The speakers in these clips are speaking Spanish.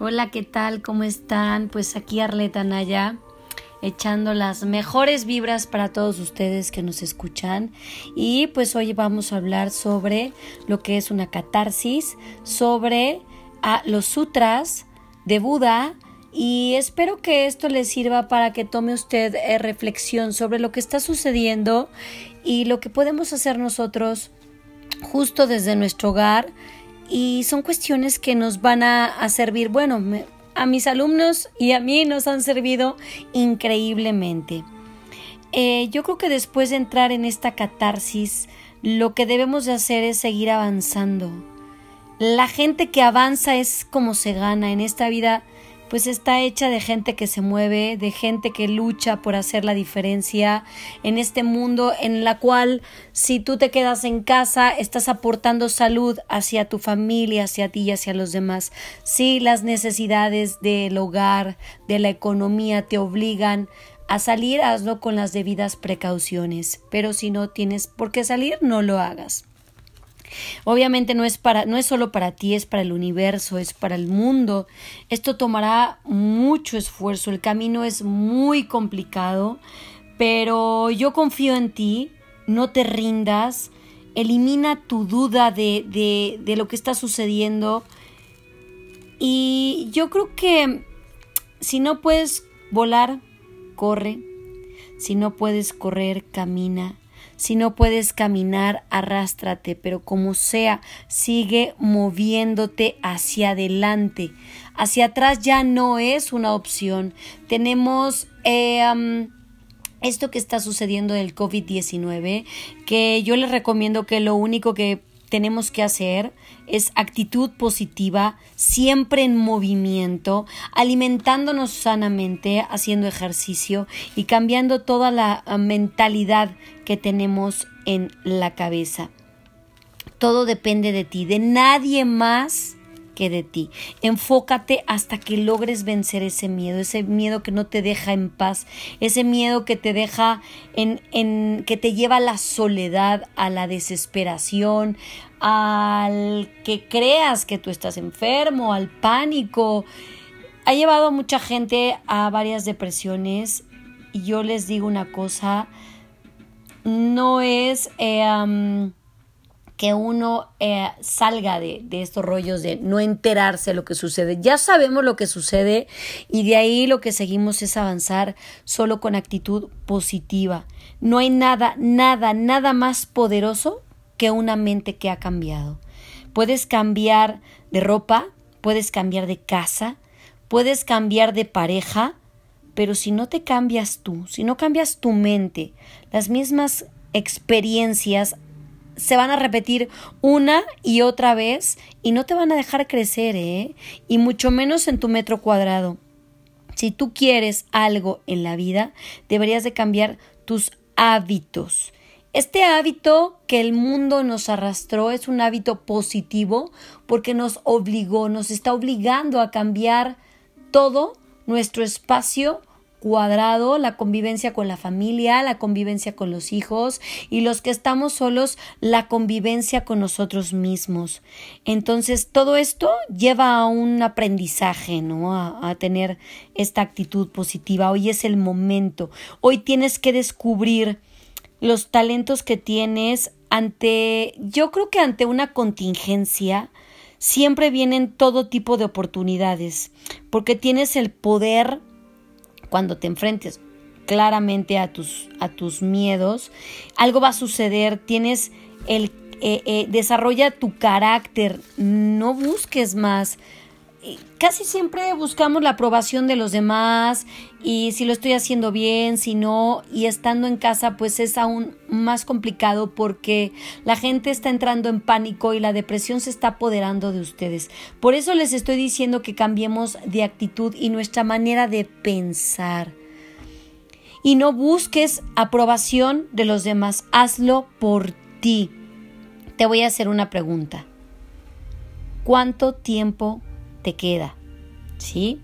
Hola, ¿qué tal? ¿Cómo están? Pues aquí Arleta Naya echando las mejores vibras para todos ustedes que nos escuchan. Y pues hoy vamos a hablar sobre lo que es una catarsis, sobre ah, los sutras de Buda. Y espero que esto le sirva para que tome usted eh, reflexión sobre lo que está sucediendo y lo que podemos hacer nosotros justo desde nuestro hogar y son cuestiones que nos van a, servir, bueno, a mis alumnos y a mí nos han servido increíblemente. Eh, yo creo que después de entrar en esta catarsis, lo que debemos de hacer es seguir avanzando. La gente que avanza es como se gana en esta vida pues está hecha de gente que se mueve, de gente que lucha por hacer la diferencia en este mundo en la cual si tú te quedas en casa estás aportando salud hacia tu familia, hacia ti y hacia los demás. Si las necesidades del hogar, de la economía te obligan a salir, hazlo con las debidas precauciones, pero si no tienes por qué salir, no lo hagas. Obviamente no es para no es solo para ti, es para el universo, es para el mundo. Esto tomará mucho esfuerzo, el camino es muy complicado, pero yo confío en ti, no te rindas, elimina tu duda de, de, de lo que está sucediendo. Y yo creo que si no puedes volar, corre. Si no puedes correr, camina. Si no puedes caminar, arrástrate, pero como sea, sigue moviéndote hacia adelante. Hacia atrás ya no es una opción. Tenemos... Eh, esto que está sucediendo del COVID-19, que yo les recomiendo que lo único que tenemos que hacer es actitud positiva, siempre en movimiento, alimentándonos sanamente, haciendo ejercicio y cambiando toda la ah, mentalidad que tenemos en la cabeza. Todo depende de ti, de nadie más que de ti. Enfócate hasta que logres vencer ese miedo, ese miedo que no te deja en paz, ese miedo que te deja en, en que te lleva a la soledad, a la desesperación, al que creas que tú estás enfermo, al pánico. Ha llevado a mucha gente a varias depresiones y yo les digo una cosa, no es... Eh, que uno eh, salga de, de, estos rollos de no enterarse de lo que sucede. Ya sabemos lo que sucede y de ahí lo que seguimos es avanzar solo con actitud positiva. No hay nada, nada, nada más poderoso que una mente que ha cambiado. Puedes cambiar de ropa, puedes cambiar de casa, puedes cambiar de pareja, pero si no te cambias tú, si no cambias tu mente, las mismas experiencias se van a repetir una y otra vez y no te van a dejar crecer, ¿eh? Y mucho menos en tu metro cuadrado. Si tú quieres algo en la vida, deberías de cambiar tus hábitos. Este hábito que el mundo nos arrastró es un hábito positivo porque nos obligó, nos está obligando a cambiar todo nuestro espacio cuadrado, la convivencia con la familia, la convivencia con los hijos y los que estamos solos, la convivencia con nosotros mismos. Entonces, todo esto lleva a un aprendizaje, ¿no? A, tener esta actitud positiva. Hoy es el momento. Hoy tienes que descubrir los talentos que tienes ante, yo creo que ante una contingencia, siempre vienen todo tipo de oportunidades, porque tienes el poder cuando te enfrentes claramente a tus, a tus miedos, algo va a suceder, tienes el, eh, eh, desarrolla tu carácter, no busques más. Casi siempre buscamos la aprobación de los demás y si lo estoy haciendo bien, si no, y estando en casa pues es aún más complicado porque la gente está entrando en pánico y la depresión se está apoderando de ustedes. Por eso les estoy diciendo que cambiemos de actitud y nuestra manera de pensar. Y no busques aprobación de los demás, hazlo por ti. Te voy a hacer una pregunta. ¿Cuánto tiempo te queda? ¿Sí?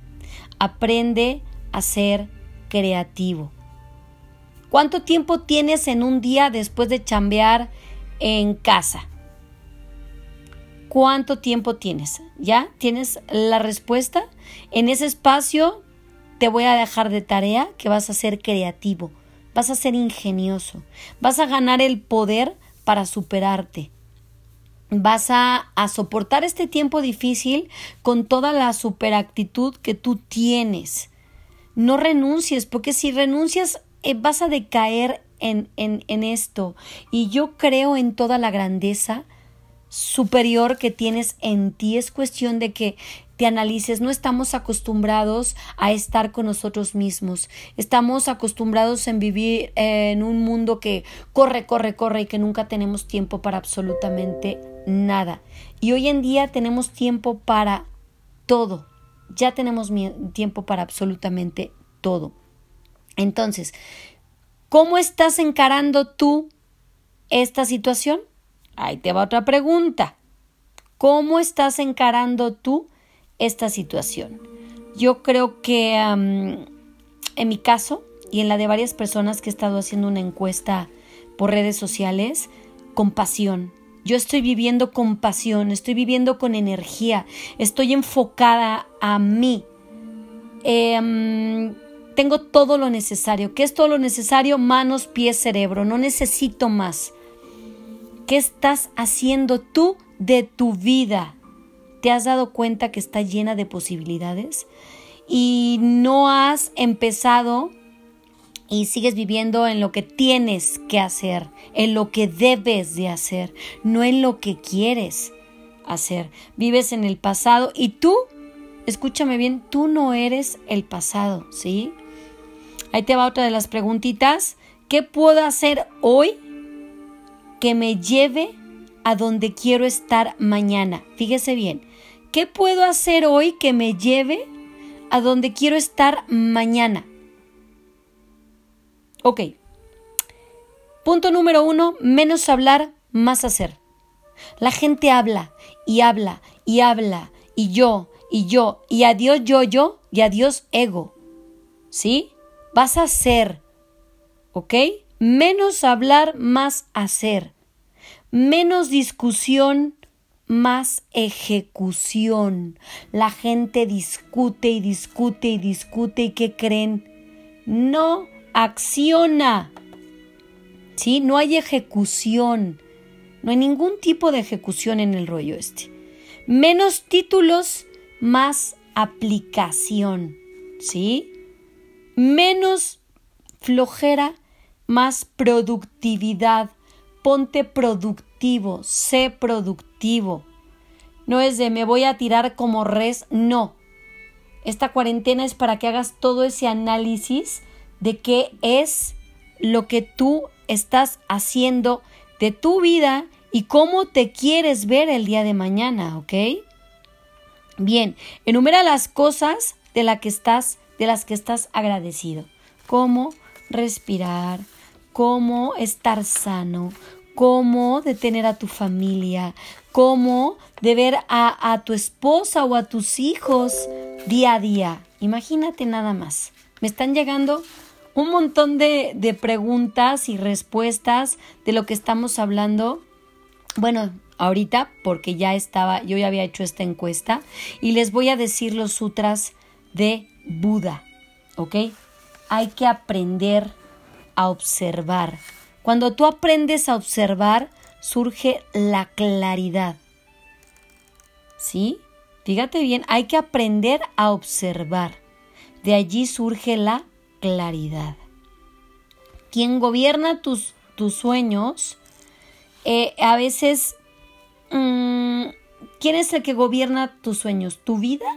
Aprende a ser creativo. ¿Cuánto tiempo tienes en un día después de chambear en casa? ¿Cuánto tiempo tienes? ¿Ya? ¿Tienes la respuesta? En ese espacio te voy a dejar de tarea que vas a ser creativo, vas a ser ingenioso, vas a ganar el poder para superarte. Vas a, soportar este tiempo difícil con toda la superactitud que tú tienes. No renuncies, porque si renuncias eh, vas a decaer en, en, en esto. Y yo creo en toda la grandeza superior que tienes en ti. Es cuestión de que te analices. No estamos acostumbrados a estar con nosotros mismos. Estamos acostumbrados en vivir en un mundo que corre, corre, corre y que nunca tenemos tiempo para absolutamente nada. Y hoy en día tenemos tiempo para todo. Ya tenemos tiempo para absolutamente todo. Entonces, ¿cómo estás encarando tú esta situación? Ahí te va otra pregunta. ¿Cómo estás encarando tú esta situación? Yo creo que en mi caso y en la de varias personas que he estado haciendo una encuesta por redes sociales, compasión. Yo estoy viviendo con pasión, estoy viviendo con energía, estoy enfocada a mí. Eh, tengo todo lo necesario. ¿Qué es todo lo necesario? Manos, pies, cerebro. No necesito más. ¿Qué estás haciendo tú de tu vida? ¿Te has dado cuenta que está llena de posibilidades? Y no has empezado y sigues viviendo en lo que tienes que hacer, en lo que debes de hacer, no en lo que quieres hacer. Vives en el pasado y tú, escúchame bien, tú no eres el pasado, ¿sí? Ahí te va otra de las preguntitas. ¿Qué puedo hacer hoy que me lleve a donde quiero estar mañana? Fíjese bien. ¿Qué puedo hacer hoy que me lleve a donde quiero estar mañana? Ok. Punto número uno, menos hablar, más hacer. La gente habla y habla y habla y yo y yo y adiós yo yo y adiós ego. ¿Sí? vas a hacer, ¿ok? Menos hablar, más hacer. Menos discusión, más ejecución. La gente discute y discute y discute y ¿qué creen? No acciona. ¿Sí? No hay ejecución. No hay ningún tipo de ejecución en el rollo este. Menos títulos, más aplicación. ¿Sí? menos flojera, más productividad. Ponte productivo, sé productivo. No es de me voy a tirar como res, no. Esta cuarentena es para que hagas todo ese análisis de qué es lo que tú estás haciendo de tu vida y cómo te quieres ver el día de mañana, ¿ok? Bien, enumera las cosas de las que estás de las que estás agradecido. Cómo respirar, cómo estar sano, cómo detener a tu familia, cómo de ver a, a tu esposa o a tus hijos día a día. Imagínate nada más. Me están llegando un montón de, preguntas y respuestas de lo que estamos hablando. Bueno, ahorita porque ya estaba, yo ya había hecho esta encuesta y les voy a decir los sutras de Buda, ¿ok? Hay que aprender a observar. Cuando tú aprendes a observar, surge la claridad. ¿Sí? Fíjate bien, hay que aprender a observar. De allí surge la claridad. Quien gobierna tus, tus sueños, eh, a veces, mm, ¿quién es el que gobierna tus sueños? ¿Tu vida?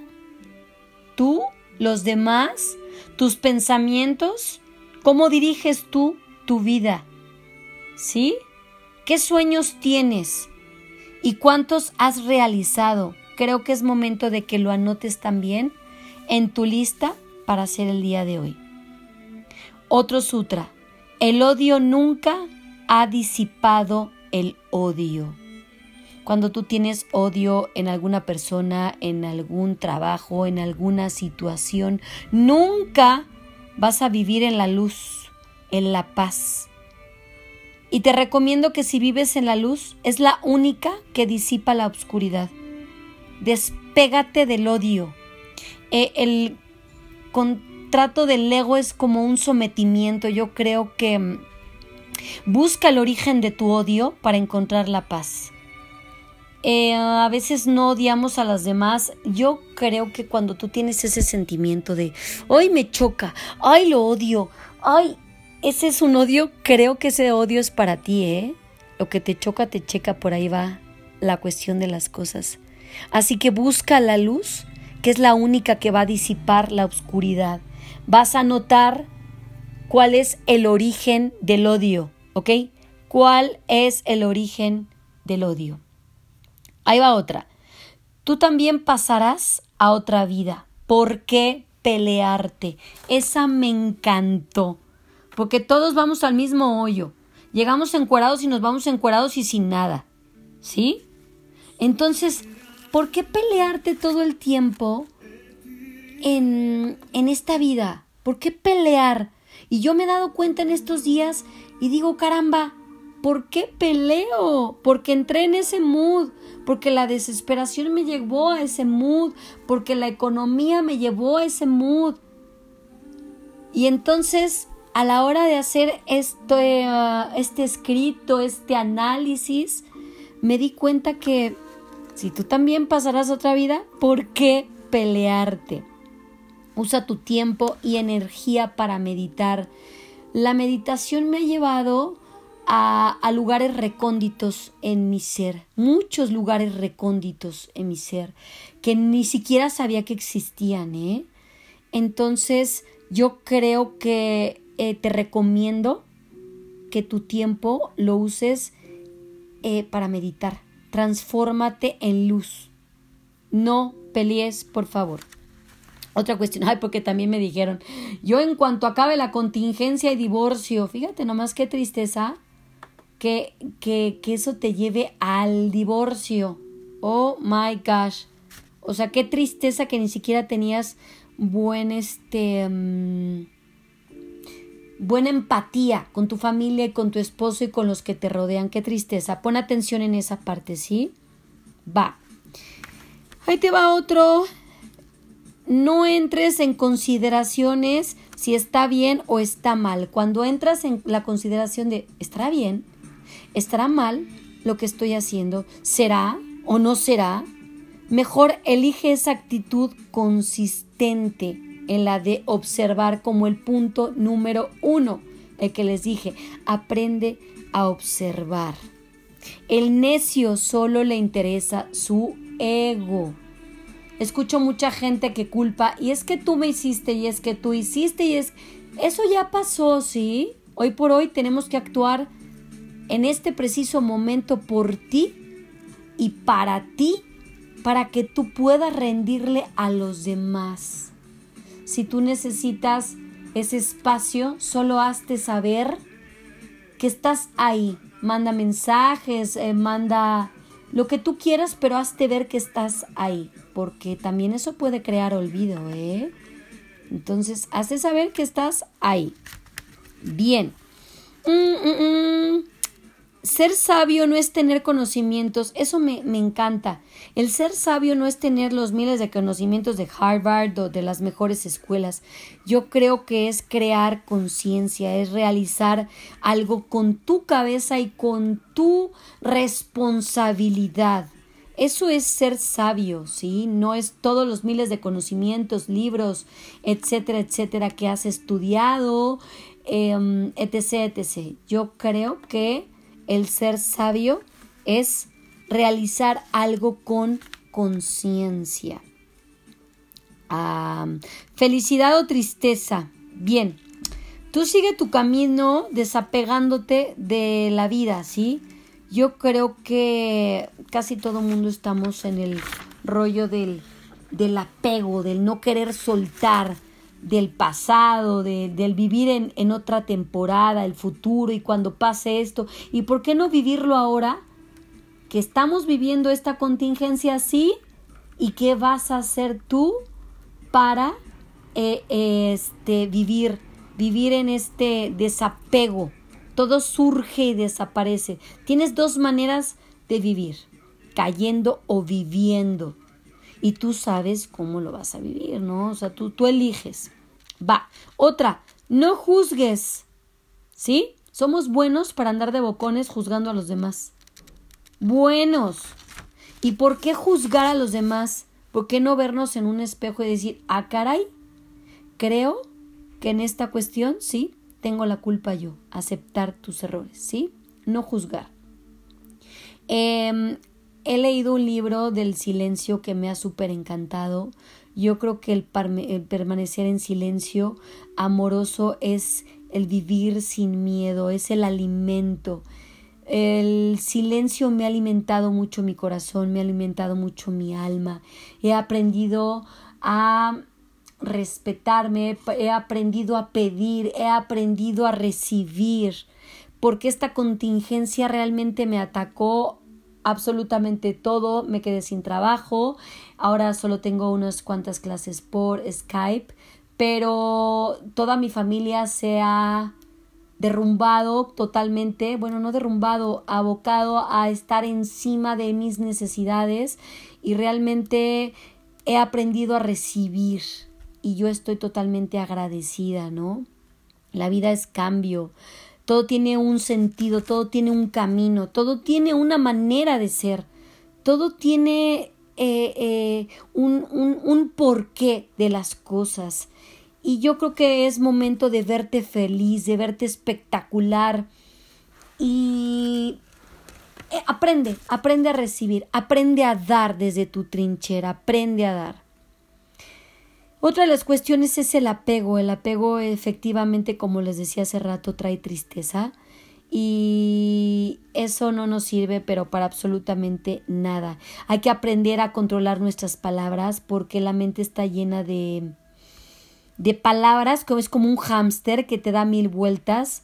¿Tú? los demás, tus pensamientos, cómo diriges tú tu vida. ¿Sí? ¿Qué sueños tienes? ¿Y cuántos has realizado? Creo que es momento de que lo anotes también en tu lista para hacer el día de hoy. Otro sutra. El odio nunca ha disipado el odio. Cuando tú tienes odio en alguna persona, en algún trabajo, en alguna situación, nunca vas a vivir en la luz, en la paz. Y te recomiendo que si vives en la luz, es la única que disipa la oscuridad. Despégate del odio. Eh, el contrato del ego es como un sometimiento. Yo creo que mm, busca el origen de tu odio para encontrar la paz. Eh, a veces no odiamos a las demás. Yo creo que cuando tú tienes ese sentimiento de, ay, me choca, ay, lo odio, ay, ese es un odio, creo que ese odio es para ti, ¿eh? Lo que te choca, te checa, por ahí va la cuestión de las cosas. Así que busca la luz, que es la única que va a disipar la oscuridad. Vas a notar cuál es el origen del odio, ¿ok? ¿Cuál es el origen del odio? Ahí va otra. Tú también pasarás a otra vida. ¿Por qué pelearte? Esa me encantó. Porque todos vamos al mismo hoyo. Llegamos encuerados y nos vamos encuerados y sin nada. ¿Sí? Entonces, ¿por qué pelearte todo el tiempo en, esta vida? ¿Por qué pelear? Y yo me he dado cuenta en estos días y digo, caramba, ¿por qué peleo? Porque entré en ese mood, porque la desesperación me llevó a ese mood, porque la economía me llevó a ese mood. Y entonces, a la hora de hacer este, este escrito, este análisis, me di cuenta que si tú también pasarás otra vida, ¿por qué pelearte? Usa tu tiempo y energía para meditar. La meditación me ha llevado a, lugares recónditos en mi ser, muchos lugares recónditos en mi ser, que ni siquiera sabía que existían, ¿eh? Entonces, yo creo que eh, te recomiendo que tu tiempo lo uses eh, para meditar. Transfórmate en luz. No pelees, por favor. Otra cuestión, ay, porque también me dijeron, yo en cuanto acabe la contingencia y divorcio, fíjate nomás qué tristeza, que, que, eso te lleve al divorcio. Oh my gosh. O sea, qué tristeza que ni siquiera tenías buen este mm, buena empatía con tu familia y con tu esposo y con los que te rodean. Qué tristeza. Pon atención en esa parte, ¿sí? Va. Ahí te va otro. No entres en consideraciones si está bien o está mal. Cuando entras en la consideración de ¿estará bien? ¿Estará mal lo que estoy haciendo? ¿Será o no será? Mejor elige esa actitud consistente en la de observar como el punto número uno, el que les dije, aprende a observar. El necio solo le interesa su ego. Escucho mucha gente que culpa y es que tú me hiciste y es que tú hiciste y es... Eso ya pasó, ¿sí? Hoy por hoy tenemos que actuar en este preciso momento por ti y para ti, para que tú puedas rendirle a los demás. Si tú necesitas ese espacio, solo hazte saber que estás ahí. Manda mensajes, eh, manda lo que tú quieras, pero hazte ver que estás ahí, porque también eso puede crear olvido, ¿eh? Entonces, hazte saber que estás ahí. Bien. Mm, mm, mm. Ser sabio no es tener conocimientos, eso me, encanta. El ser sabio no es tener los miles de conocimientos de Harvard o de las mejores escuelas. Yo creo que es crear conciencia, es realizar algo con tu cabeza y con tu responsabilidad. Eso es ser sabio, ¿sí? No es todos los miles de conocimientos, libros, etcétera, etcétera, que has estudiado, em, etc., etc. Yo creo que el ser sabio es realizar algo con conciencia. Felicidad o tristeza. Bien, tú sigue tu camino desapegándote de la vida, ¿sí? Yo creo que casi todo el mundo estamos en el rollo del, del apego, del no querer soltar, del pasado, de, del vivir en, en otra temporada, el futuro y cuando pase esto. ¿Y por qué no vivirlo ahora? Que estamos viviendo esta contingencia así y qué vas a hacer tú para eh, este, vivir, vivir en este desapego todo surge y desaparece. Tienes dos maneras de vivir, cayendo o viviendo. Y tú sabes cómo lo vas a vivir, ¿no? O sea, tú, tú eliges. Va. Otra, no juzgues. ¿Sí? Somos buenos para andar de bocones juzgando a los demás. Buenos. ¿Y por qué juzgar a los demás? ¿Por qué no vernos en un espejo y decir, ah, caray, creo que en esta cuestión, sí, tengo la culpa yo, aceptar tus errores, ¿sí? No juzgar. Em, he leído un libro del silencio que me ha súper encantado. Yo creo que el, permanecer en silencio amoroso es el vivir sin miedo, es el alimento. El silencio me ha alimentado mucho mi corazón, me ha alimentado mucho mi alma. He aprendido a respetarme, he aprendido a pedir, he aprendido a recibir, porque esta contingencia realmente me atacó absolutamente todo, me quedé sin trabajo, ahora solo tengo unas cuantas clases por Skype, pero toda mi familia se ha derrumbado totalmente, bueno, no derrumbado, abocado a estar encima de mis necesidades y realmente he aprendido a recibir, y yo estoy totalmente agradecida, ¿no? La vida es cambio, todo tiene un sentido, todo tiene un camino, todo tiene una manera de ser, todo tiene eh, eh, un, un, un porqué de las cosas. Y yo creo que es momento de verte feliz, de verte espectacular. Y eh, aprende, aprende a recibir, aprende a dar desde tu trinchera, aprende a dar. Otra de las cuestiones es el apego. El apego efectivamente, como les decía hace rato, trae tristeza y eso no nos sirve pero para absolutamente nada. Hay que aprender a controlar nuestras palabras porque la mente está llena de de palabras que es como un hámster que te da mil vueltas.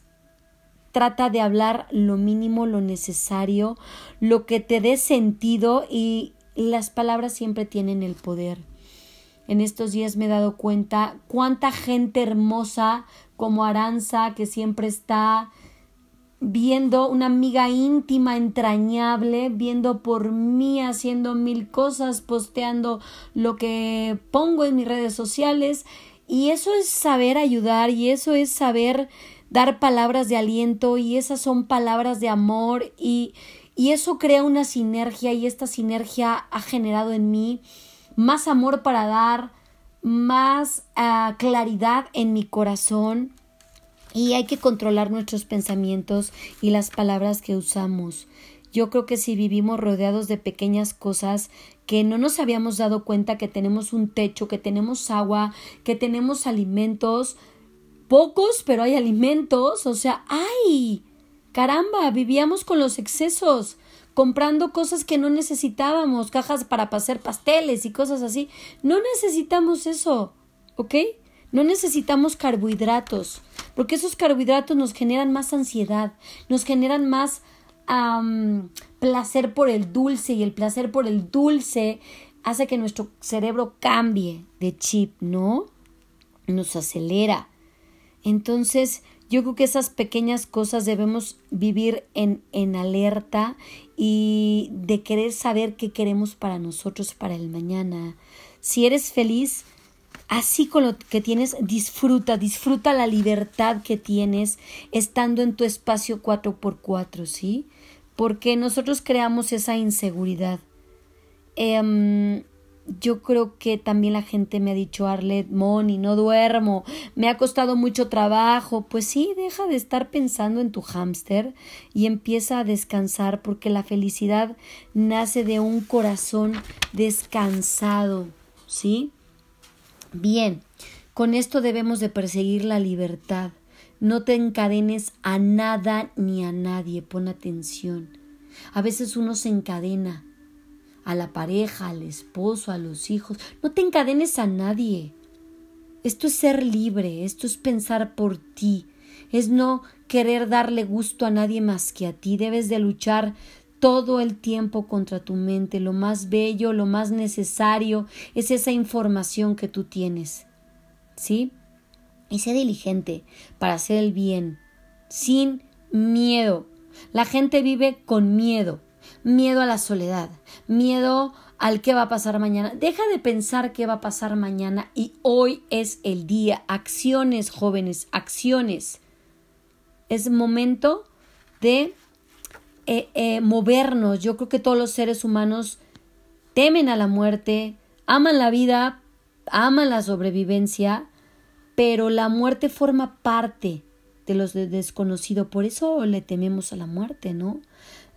Trata de hablar lo mínimo, lo necesario, lo que te dé sentido y las palabras siempre tienen el poder. En estos días me he dado cuenta cuánta gente hermosa como Aranza que siempre está viendo una amiga íntima, entrañable, viendo por mí, haciendo mil cosas, posteando lo que pongo en mis redes sociales. Y eso es saber ayudar y eso es saber dar palabras de aliento y esas son palabras de amor y, y eso crea una sinergia y esta sinergia ha generado en mí más amor para dar, más ah, claridad en mi corazón y hay que controlar nuestros pensamientos y las palabras que usamos. Yo creo que si vivimos rodeados de pequeñas cosas que no nos habíamos dado cuenta que tenemos un techo, que tenemos agua, que tenemos alimentos, pocos, pero hay alimentos, o sea, ¡ay! Caramba, vivíamos con los excesos comprando cosas que no necesitábamos, cajas para hacer pasteles y cosas así. No necesitamos eso, ¿ok? No necesitamos carbohidratos, porque esos carbohidratos nos generan más ansiedad, nos generan más placer por el dulce y el placer por el dulce hace que nuestro cerebro cambie de chip, ¿no? Nos acelera. Entonces, yo creo que esas pequeñas cosas debemos vivir en, en alerta y de querer saber qué queremos para nosotros para el mañana. Si eres feliz, así con lo que tienes, disfruta, disfruta la libertad que tienes estando en tu espacio 4x4, ¿sí? Porque nosotros creamos esa inseguridad. Eh, yo creo que también la gente me ha dicho, Arlet, Moni, no duermo, me ha costado mucho trabajo. Pues sí, deja de estar pensando en tu hámster y empieza a descansar porque la felicidad nace de un corazón descansado, ¿sí? Bien, con esto debemos de perseguir la libertad. No te encadenes a nada ni a nadie, pon atención. A veces uno se encadena a la pareja, al esposo, a los hijos. No te encadenes a nadie. Esto es ser libre, esto es pensar por ti, es no querer darle gusto a nadie más que a ti. Debes de luchar todo el tiempo contra tu mente. Lo más bello, lo más necesario es esa información que tú tienes. ¿Sí? Y sé diligente para hacer el bien, sin miedo. La gente vive con miedo, miedo a la soledad, miedo al qué va a pasar mañana. Deja de pensar qué va a pasar mañana y hoy es el día. Acciones, jóvenes, acciones. Es momento de eh, eh, movernos. Yo creo que todos los seres humanos temen a la muerte, aman la vida, aman la sobrevivencia, pero la muerte forma parte de los de desconocido. Por eso le tememos a la muerte, ¿no?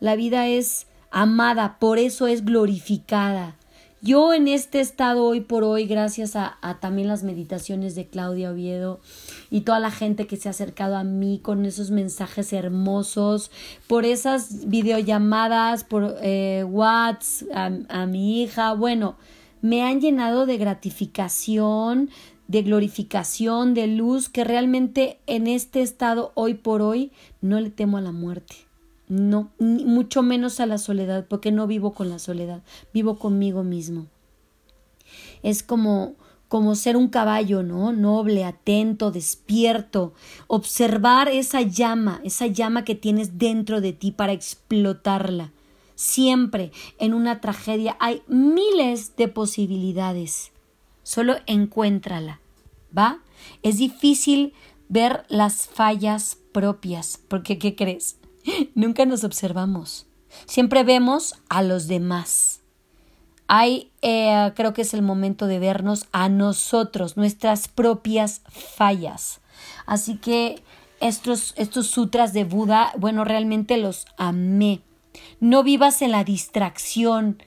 La vida es amada, por eso es glorificada. Yo en este estado hoy por hoy, gracias a, también las meditaciones de Claudia Oviedo y toda la gente que se ha acercado a mí con esos mensajes hermosos, por esas videollamadas, por eh, WhatsApp a mi hija, bueno, me han llenado de gratificación, de glorificación, de luz, que realmente en este estado hoy por hoy no le temo a la muerte. No, mucho menos a la soledad, porque no vivo con la soledad, vivo conmigo mismo. Es como como ser un caballo, ¿no? Noble, atento, despierto, observar esa llama, esa llama que tienes dentro de ti para explotarla. Siempre en una tragedia hay miles de posibilidades. Solo encuéntrala, ¿va? Es difícil ver las fallas propias, porque ¿qué crees? Nunca nos observamos. Siempre vemos a los demás. Hay, eh, creo que es el momento de vernos a nosotros, nuestras propias fallas. Así que estos, estos sutras de Buda, bueno, realmente los amé. No vivas en la distracción.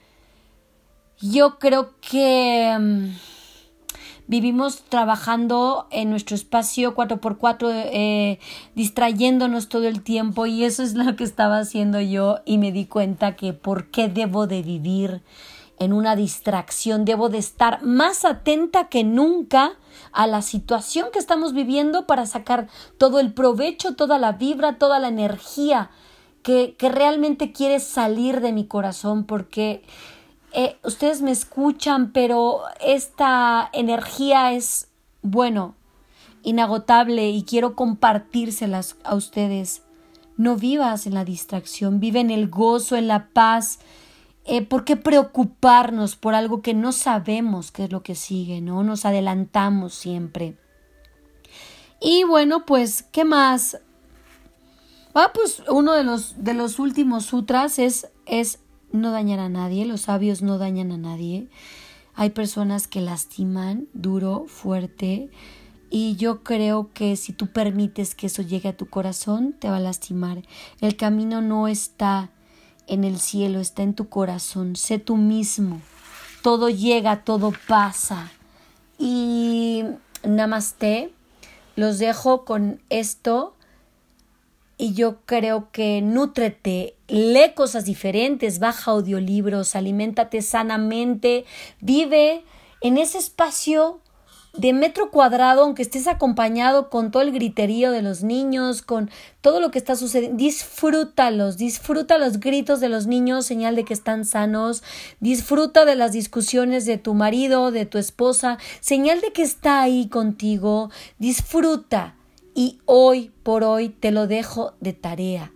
Yo creo que... Vivimos trabajando en nuestro espacio 4x4, eh, distrayéndonos todo el tiempo y eso es lo que estaba haciendo yo y me di cuenta que por qué debo de vivir en una distracción, debo de estar más atenta que nunca a la situación que estamos viviendo para sacar todo el provecho, toda la vibra, toda la energía que, que realmente quiere salir de mi corazón porque eh, ustedes me escuchan, pero esta energía es, bueno, inagotable y quiero compartírselas a ustedes. No vivas en la distracción, vive en el gozo, en la paz. Eh, ¿Por qué preocuparnos por algo que no sabemos qué es lo que sigue? ¿No? Nos adelantamos siempre. Y bueno, pues, ¿qué más? Ah, pues uno de los, de los últimos sutras es, es no dañar a nadie, los sabios no dañan a nadie. Hay personas que lastiman duro, fuerte, y yo creo que si tú permites que eso llegue a tu corazón, te va a lastimar. El camino no está en el cielo, está en tu corazón. Sé tú mismo. Todo llega, todo pasa. Y namaste. Los dejo con esto y yo creo que nútrete, lee cosas diferentes, baja audiolibros, aliméntate sanamente, vive en ese espacio de metro cuadrado, aunque estés acompañado con todo el griterío de los niños, con todo lo que está sucediendo, disfrútalos, disfruta los gritos de los niños, señal de que están sanos, disfruta de las discusiones de tu marido, de tu esposa, señal de que está ahí contigo, disfruta y hoy por hoy te lo dejo de tarea.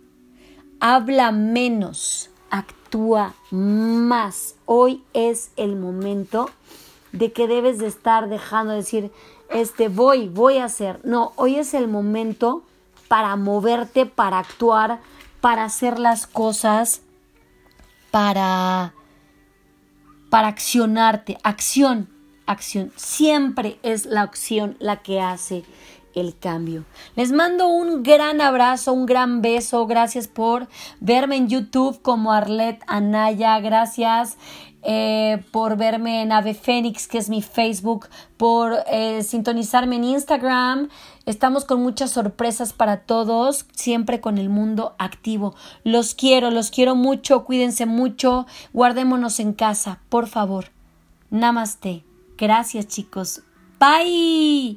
Habla menos, actúa más. Hoy es el momento de que debes de estar dejando de decir, este voy, voy a hacer. No, hoy es el momento para moverte, para actuar, para hacer las cosas, para para accionarte, acción, acción. Siempre es la acción la que hace el cambio. Les mando un gran abrazo, un gran beso. Gracias por verme en YouTube como Arlet Anaya. Gracias eh, por verme en Ave Fénix, que es mi Facebook, por eh, sintonizarme en Instagram. Estamos con muchas sorpresas para todos, siempre con el mundo activo. Los quiero, los quiero mucho, cuídense mucho, guardémonos en casa, por favor. Namaste. Gracias chicos. Bye.